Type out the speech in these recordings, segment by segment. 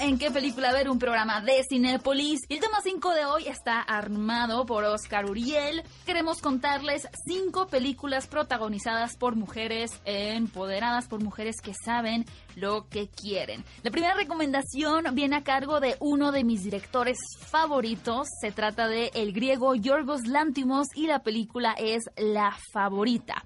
en ¿Qué película ver? Un programa de Cinépolis. Y el tema 5 de hoy está armado por Oscar Uriel. Queremos contarles 5 películas protagonizadas por mujeres empoderadas, por mujeres que saben lo que quieren. La primera recomendación viene a cargo de uno de mis directores favoritos. Se trata de el griego Yorgos Lantimos y la película es La Favorita.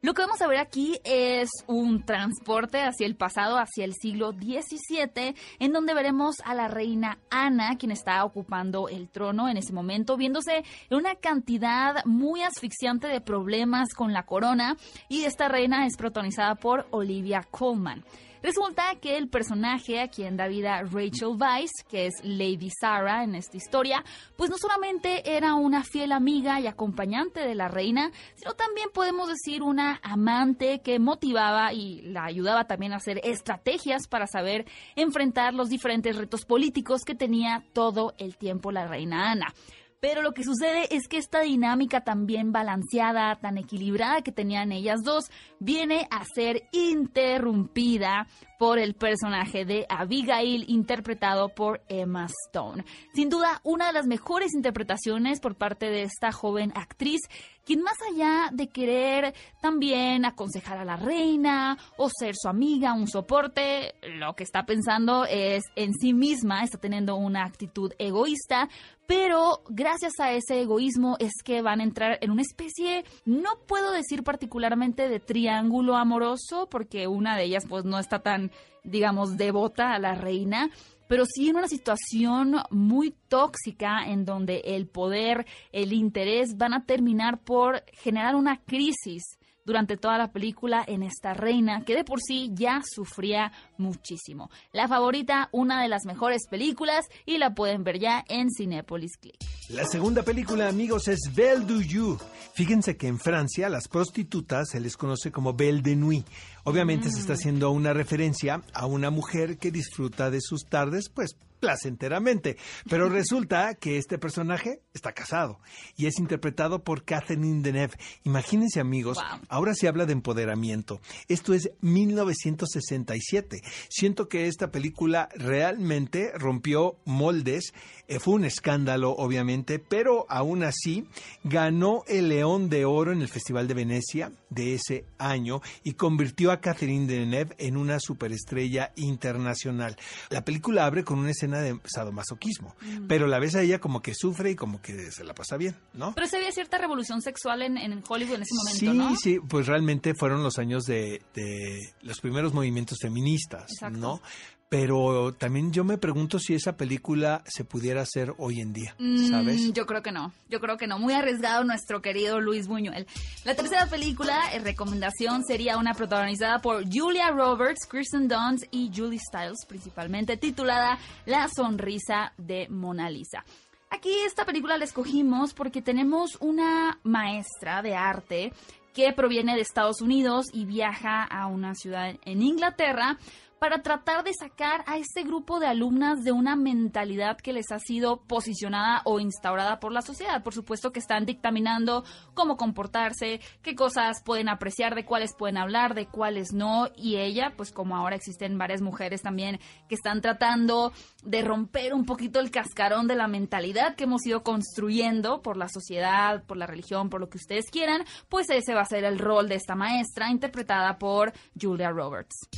Lo que vamos a ver aquí es un transporte hacia el pasado, hacia el siglo XVII, en donde veremos a la reina Ana, quien está ocupando el trono en ese momento, viéndose en una cantidad muy asfixiante de problemas con la corona, y esta reina es protagonizada por Olivia Colman. Resulta que el personaje a quien da vida Rachel Weisz, que es Lady Sarah en esta historia, pues no solamente era una fiel amiga y acompañante de la reina, sino también podemos decir una amante que motivaba y la ayudaba también a hacer estrategias para saber enfrentar los diferentes retos políticos que tenía todo el tiempo la reina Ana. Pero lo que sucede es que esta dinámica tan bien balanceada, tan equilibrada que tenían ellas dos, viene a ser interrumpida por el personaje de Abigail, interpretado por Emma Stone. Sin duda, una de las mejores interpretaciones por parte de esta joven actriz, quien más allá de querer también aconsejar a la reina o ser su amiga, un soporte, lo que está pensando es en sí misma, está teniendo una actitud egoísta, pero gracias a ese egoísmo es que van a entrar en una especie, no puedo decir particularmente de triángulo amoroso, porque una de ellas pues no está tan digamos, devota a la reina, pero sí en una situación muy tóxica en donde el poder, el interés van a terminar por generar una crisis durante toda la película en esta reina que de por sí ya sufría muchísimo. La favorita, una de las mejores películas y la pueden ver ya en Cinepolis Click. La segunda película, amigos, es Belle du Jour. Fíjense que en Francia a las prostitutas se les conoce como Belle de Nuit. Obviamente se está mm. haciendo una referencia a una mujer que disfruta de sus tardes, pues placenteramente. Pero resulta que este personaje está casado y es interpretado por Catherine Deneuve. Imagínense amigos, ahora se habla de empoderamiento. Esto es 1967. Siento que esta película realmente rompió moldes. Eh, fue un escándalo, obviamente, pero aún así ganó el León de Oro en el Festival de Venecia de ese año y convirtió a Catherine Deneuve en una superestrella internacional. La película abre con una escena de sadomasoquismo, pero la ves a ella como que sufre y como que se la pasa bien, ¿no? Pero se había cierta revolución sexual en, Hollywood en ese momento, sí, ¿no? Sí, pues realmente fueron los años de, los primeros movimientos feministas, ¿no? Pero también yo me pregunto si esa película se pudiera hacer hoy en día, mm, ¿sabes? yo creo que no, yo creo que no. Muy arriesgado nuestro querido Luis Buñuel. La tercera película, en recomendación, sería una protagonizada por Julia Roberts, Kristen Dunst y Julie Stiles, principalmente, titulada La sonrisa de Mona Lisa. Aquí esta película la escogimos porque tenemos una maestra de arte que proviene de Estados Unidos y viaja a una ciudad en Inglaterra para tratar de sacar a este grupo de alumnas de una mentalidad que les ha sido posicionada o instaurada por la sociedad. Por supuesto que están dictaminando cómo comportarse, qué cosas pueden apreciar, de cuáles pueden hablar, de cuáles no. Y ella, pues como ahora existen varias mujeres también que están tratando de romper un poquito el cascarón de la mentalidad que hemos ido construyendo por la sociedad, por la religión, por lo que ustedes quieran, pues ese va a ser el rol de esta maestra interpretada por Julia Roberts.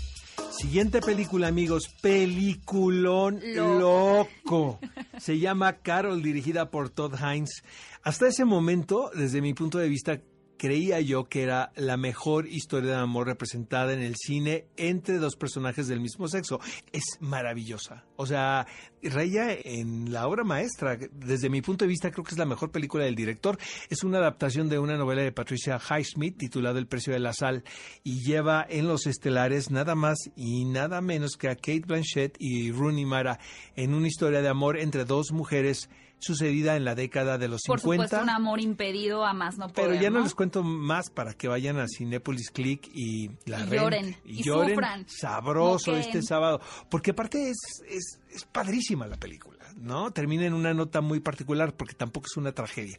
Siguiente película, amigos, peliculón loco. Se llama Carol, dirigida por Todd Hines. Hasta ese momento, desde mi punto de vista, creía yo que era la mejor historia de amor representada en el cine entre dos personajes del mismo sexo. Es maravillosa. O sea, raya en la obra maestra. Desde mi punto de vista, creo que es la mejor película del director. Es una adaptación de una novela de Patricia Highsmith titulada El precio de la sal y lleva en los estelares nada más y nada menos que a Kate Blanchett y Rooney Mara en una historia de amor entre dos mujeres sucedida en la década de los Por 50. supuesto, un amor impedido a más no poder. Pero ya no, ¿no? les cuento más para que vayan a Cinépolis Click y la Y lloren, y, y lloren sufran, sabroso este sábado, porque aparte es, es, es padrísima la película, ¿no? Termina en una nota muy particular porque tampoco es una tragedia.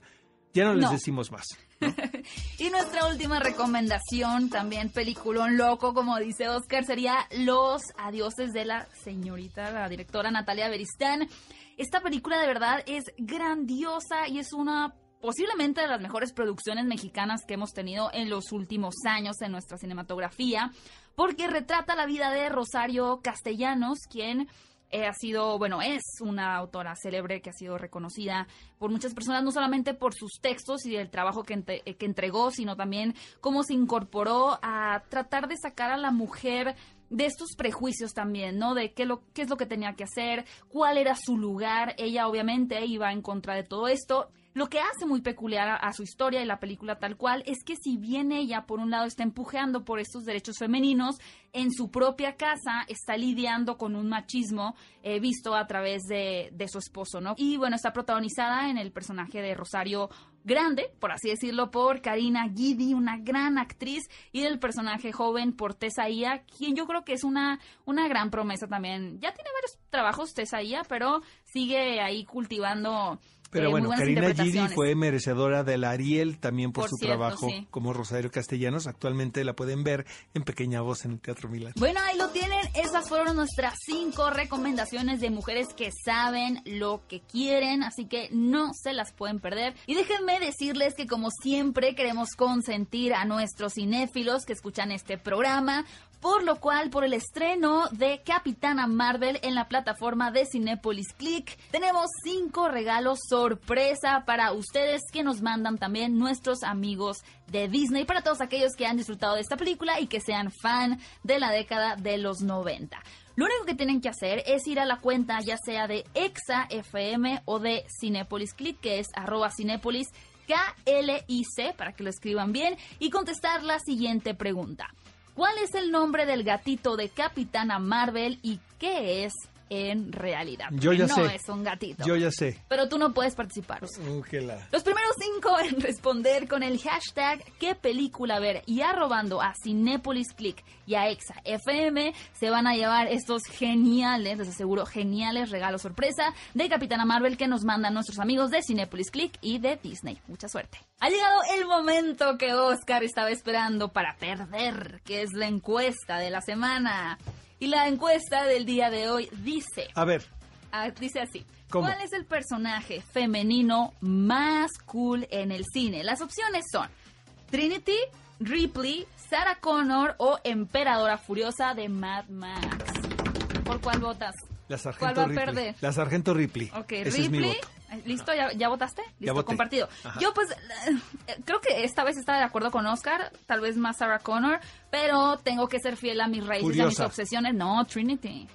Ya no les No. decimos más. Y nuestra última recomendación, también peliculón loco, como dice Oscar, sería Los Adioses de la señorita, la directora Natalia Beristán. Esta película de verdad es grandiosa y es una posiblemente de las mejores producciones mexicanas que hemos tenido en los últimos años en nuestra cinematografía, porque retrata la vida de Rosario Castellanos, quien ha sido, bueno, es una autora célebre que ha sido reconocida por muchas personas, no solamente por sus textos y el trabajo que, ente- eh, que entregó, sino también cómo se incorporó a tratar de sacar a la mujer de estos prejuicios también, ¿no? De qué, lo, qué es lo que tenía que hacer, cuál era su lugar. Ella obviamente iba en contra de todo esto. Lo que hace muy peculiar a, su historia y la película tal cual es que si bien ella por un lado está empujeando por estos derechos femeninos, en su propia casa está lidiando con un machismo eh, visto a través de, de su esposo, ¿no? Y bueno, está protagonizada en el personaje de Rosario Grande, por así decirlo, por Karina Guidi, una gran actriz, y del personaje joven por Tessa Ia, quien yo creo que es una, una gran promesa también. Ya tiene varios trabajos Tessa Ia, pero sigue ahí cultivando Pero eh, bueno, Karina interpretaciones. fue merecedora del Ariel también por, Por su cierto, trabajo sí. como Rosario Castellanos. Actualmente la pueden ver en pequeña voz en el Teatro Milán. Bueno, ahí lo tienen. Esas fueron nuestras cinco recomendaciones de mujeres que saben lo que quieren, así que no se las pueden perder. Y déjenme decirles que como siempre queremos consentir a nuestros cinéfilos que escuchan este programa. Por lo cual, por el estreno de Capitana Marvel en la plataforma de Cinépolis Click, tenemos cinco regalos sorpresa para ustedes que nos mandan también nuestros amigos de Disney, para todos aquellos que han disfrutado de esta película y que sean fan de la década de los 90. Lo único que tienen que hacer es ir a la cuenta ya sea de Exa FM o de Cinépolis Click, que es arroba Cinépolis KLIC, para que lo escriban bien, y contestar la siguiente pregunta. ¿Cuál es el nombre del gatito de Capitana Marvel y qué es en realidad? Yo ya no sé. es un gatito. Yo ya sé. Pero tú no puedes participar. Uh, Los primeros cinco en responder con el hashtag qué película ver y arrobando a Cinépolis Click y a Exa FM se van a llevar estos geniales, les aseguro, geniales regalos sorpresa de Capitana Marvel que nos mandan nuestros amigos de Cinépolis Click y de Disney. Mucha suerte. Ha llegado el momento que Oscar estaba esperando para perder, que es la encuesta de la semana. Y la encuesta del día de hoy dice... A ver, Ah, dice así. ¿Cómo? ¿Cuál es el personaje femenino más cool en el cine? Las opciones son Trinity, Ripley, Sarah Connor o Emperadora Furiosa de Mad Max. ¿Por cuál votas? la ¿Cuál sargento va a Ripley. perder? La sargento Ripley. Ok, Ese es mi Ripley. voto. ¿Listo? ¿Ya, ya votaste? Listo, compartido. Ajá. Yo pues eh, creo que esta vez estaba de acuerdo con Oscar, tal vez más Sarah Connor, pero tengo que ser fiel a mis raíces y a mis obsesiones. No, Trinity.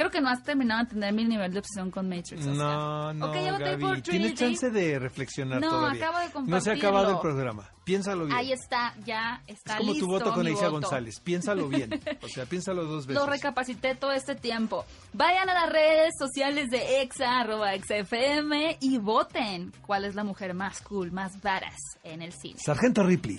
Creo que no has terminado de entender mi nivel de obsesión con Matrix. Oscar. No, no, Ok, yo voté Gaby. por Tienes chance de reflexionar No, todavía. acabo de No se ha acabado compartirlo. el programa. Piénsalo bien. Ahí está, ya está es como listo tu voto con voto. González. Piénsalo bien. O sea, piénsalo dos veces. Lo recapacité todo este tiempo. Vayan a las redes sociales de Exa, arroba ExaFM y voten cuál es la mujer más cool, más badass en el cine. Sargento Ripley.